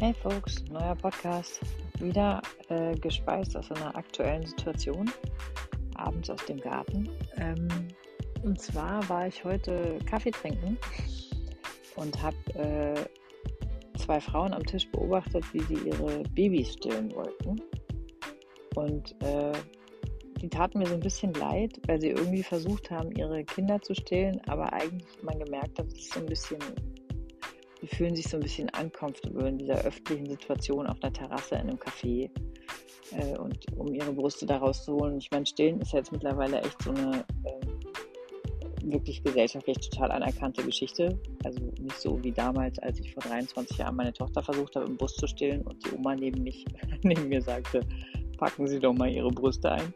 Hey Folks, neuer Podcast. Wieder äh, gespeist aus einer aktuellen Situation, abends aus dem Garten. Ähm, und zwar war ich heute Kaffee trinken und habe äh, zwei Frauen am Tisch beobachtet, wie sie ihre Babys stillen wollten. Und äh, die taten mir so ein bisschen leid, weil sie irgendwie versucht haben, ihre Kinder zu stillen, aber eigentlich man gemerkt hat, es so ein bisschen die fühlen sich so ein bisschen uncomfortable in dieser öffentlichen Situation auf einer Terrasse in einem Café. Äh, und um ihre Brüste da rauszuholen. Ich meine, Stillen ist jetzt mittlerweile echt so eine äh, wirklich gesellschaftlich total anerkannte Geschichte. Also nicht so wie damals, als ich vor 23 Jahren meine Tochter versucht habe, im Bus zu stillen und die Oma neben, mich, neben mir sagte, packen Sie doch mal Ihre Brüste ein.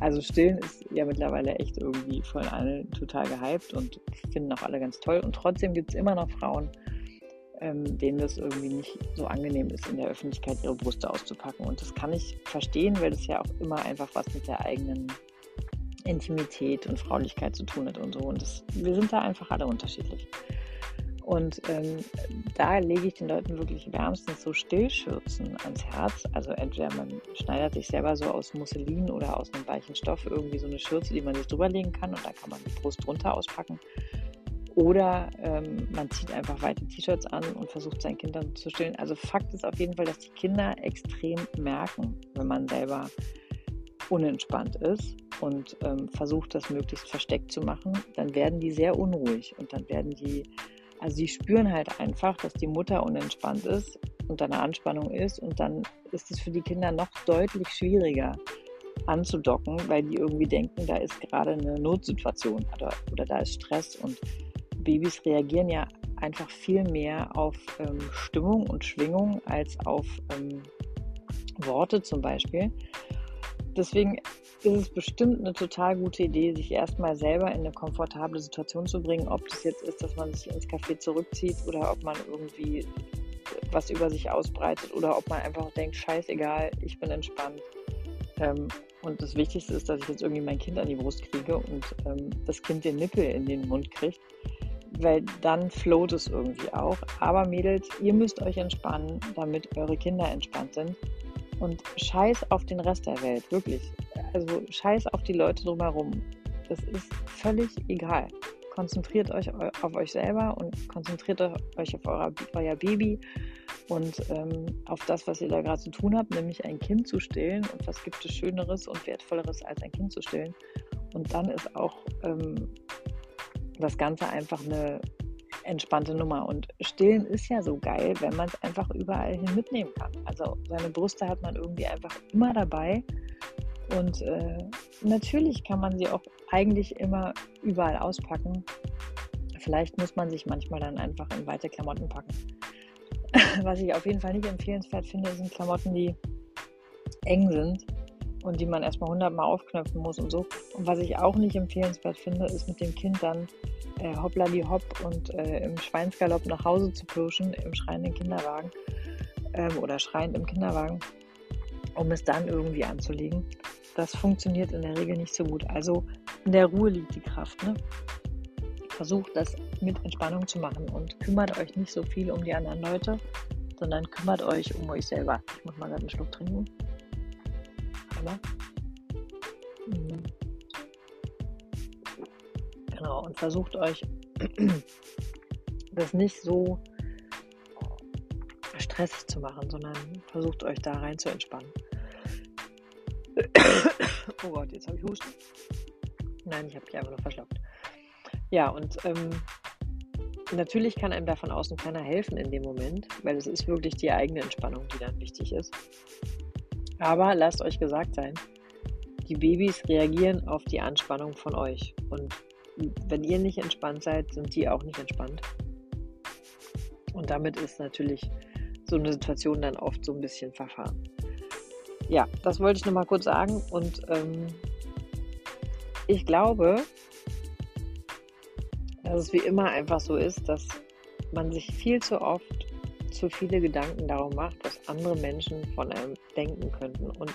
Also Stillen ist ja mittlerweile echt irgendwie von allen total gehypt und finden auch alle ganz toll. Und trotzdem gibt es immer noch Frauen, ähm, denen das irgendwie nicht so angenehm ist, in der Öffentlichkeit ihre Brüste auszupacken. Und das kann ich verstehen, weil das ja auch immer einfach was mit der eigenen Intimität und Fraulichkeit zu tun hat und so. Und das, wir sind da einfach alle unterschiedlich. Und ähm, da lege ich den Leuten wirklich wärmstens so Stillschürzen ans Herz. Also entweder man schneidet sich selber so aus Musselin oder aus einem weichen Stoff irgendwie so eine Schürze, die man sich drüberlegen kann und da kann man die Brust drunter auspacken. Oder ähm, man zieht einfach weite T-Shirts an und versucht seinen Kindern zu stillen. Also Fakt ist auf jeden Fall, dass die Kinder extrem merken, wenn man selber unentspannt ist und ähm, versucht, das möglichst versteckt zu machen, dann werden die sehr unruhig und dann werden die, also sie spüren halt einfach, dass die Mutter unentspannt ist und da eine Anspannung ist und dann ist es für die Kinder noch deutlich schwieriger anzudocken, weil die irgendwie denken, da ist gerade eine Notsituation oder, oder da ist Stress und Babys reagieren ja einfach viel mehr auf ähm, Stimmung und Schwingung als auf ähm, Worte zum Beispiel. Deswegen ist es bestimmt eine total gute Idee, sich erstmal selber in eine komfortable Situation zu bringen, ob das jetzt ist, dass man sich ins Café zurückzieht oder ob man irgendwie was über sich ausbreitet oder ob man einfach denkt, scheißegal, ich bin entspannt. Ähm, und das Wichtigste ist, dass ich jetzt irgendwie mein Kind an die Brust kriege und ähm, das Kind den Nippel in den Mund kriegt weil dann float es irgendwie auch. Aber Mädels, ihr müsst euch entspannen, damit eure Kinder entspannt sind. Und scheiß auf den Rest der Welt, wirklich. Also scheiß auf die Leute drumherum. Das ist völlig egal. Konzentriert euch auf euch selber und konzentriert euch auf euer, euer Baby und ähm, auf das, was ihr da gerade zu tun habt, nämlich ein Kind zu stillen. Und was gibt es Schöneres und Wertvolleres, als ein Kind zu stillen? Und dann ist auch ähm, das Ganze einfach eine entspannte Nummer. Und stillen ist ja so geil, wenn man es einfach überall hin mitnehmen kann. Also seine Brüste hat man irgendwie einfach immer dabei. Und äh, natürlich kann man sie auch eigentlich immer überall auspacken. Vielleicht muss man sich manchmal dann einfach in weite Klamotten packen. Was ich auf jeden Fall nicht empfehlenswert finde, sind Klamotten, die eng sind und die man erstmal hundertmal aufknöpfen muss und so. Und was ich auch nicht empfehlenswert finde, ist mit dem Kind dann äh, hoppla die hopp und äh, im Schweinsgalopp nach Hause zu pluschen, im schreienden Kinderwagen ähm, oder schreiend im Kinderwagen, um es dann irgendwie anzulegen. Das funktioniert in der Regel nicht so gut. Also in der Ruhe liegt die Kraft. Ne? Versucht das mit Entspannung zu machen und kümmert euch nicht so viel um die anderen Leute, sondern kümmert euch um euch selber. Ich muss mal gerade einen Schluck trinken. Einmal. Mhm. Genau, und versucht euch das nicht so stressig zu machen, sondern versucht euch da rein zu entspannen. oh Gott, jetzt habe ich Husten. Nein, ich habe mich einfach nur verschluckt. Ja, und ähm, natürlich kann einem da von außen keiner helfen in dem Moment, weil es ist wirklich die eigene Entspannung, die dann wichtig ist. Aber lasst euch gesagt sein, die Babys reagieren auf die Anspannung von euch. Und wenn ihr nicht entspannt seid, sind die auch nicht entspannt. Und damit ist natürlich so eine Situation dann oft so ein bisschen verfahren. Ja, das wollte ich nur mal kurz sagen. Und ähm, ich glaube, dass es wie immer einfach so ist, dass man sich viel zu oft zu viele Gedanken darum macht, was andere Menschen von einem denken könnten. Und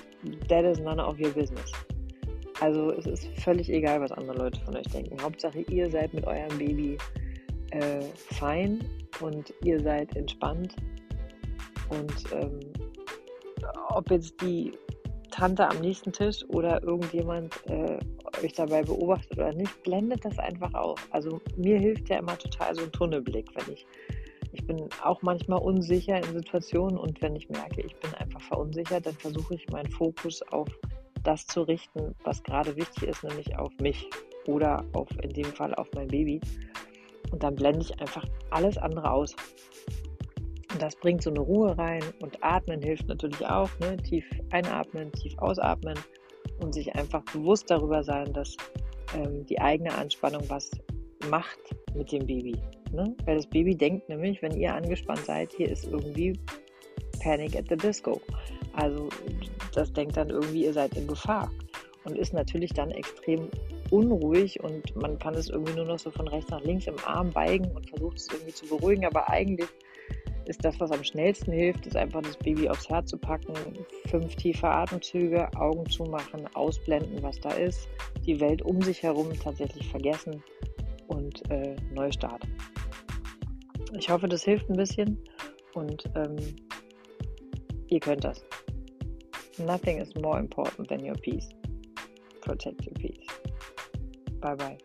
that is none of your business. Also es ist völlig egal, was andere Leute von euch denken. Hauptsache, ihr seid mit eurem Baby äh, fein und ihr seid entspannt. Und ähm, ob jetzt die Tante am nächsten Tisch oder irgendjemand äh, euch dabei beobachtet oder nicht, blendet das einfach aus. Also mir hilft ja immer total so ein Tunnelblick, wenn ich ich bin auch manchmal unsicher in Situationen und wenn ich merke, ich bin einfach verunsichert, dann versuche ich meinen Fokus auf das zu richten, was gerade wichtig ist, nämlich auf mich oder auf in dem Fall auf mein Baby. Und dann blende ich einfach alles andere aus. Und das bringt so eine Ruhe rein und atmen hilft natürlich auch. Ne? Tief einatmen, tief ausatmen und sich einfach bewusst darüber sein, dass ähm, die eigene Anspannung was macht mit dem Baby. Ne? Weil das Baby denkt nämlich, wenn ihr angespannt seid, hier ist irgendwie Panic at the Disco. Also das denkt dann irgendwie, ihr seid in Gefahr und ist natürlich dann extrem unruhig und man kann es irgendwie nur noch so von rechts nach links im Arm beigen und versucht es irgendwie zu beruhigen, aber eigentlich ist das, was am schnellsten hilft, ist einfach das Baby aufs Herz zu packen, fünf tiefe Atemzüge, Augen zumachen, ausblenden, was da ist, die Welt um sich herum tatsächlich vergessen und äh, Neustart. Ich hoffe, das hilft ein bisschen und ähm, ihr könnt das. Nothing is more important than your peace. Protect your peace. Bye bye.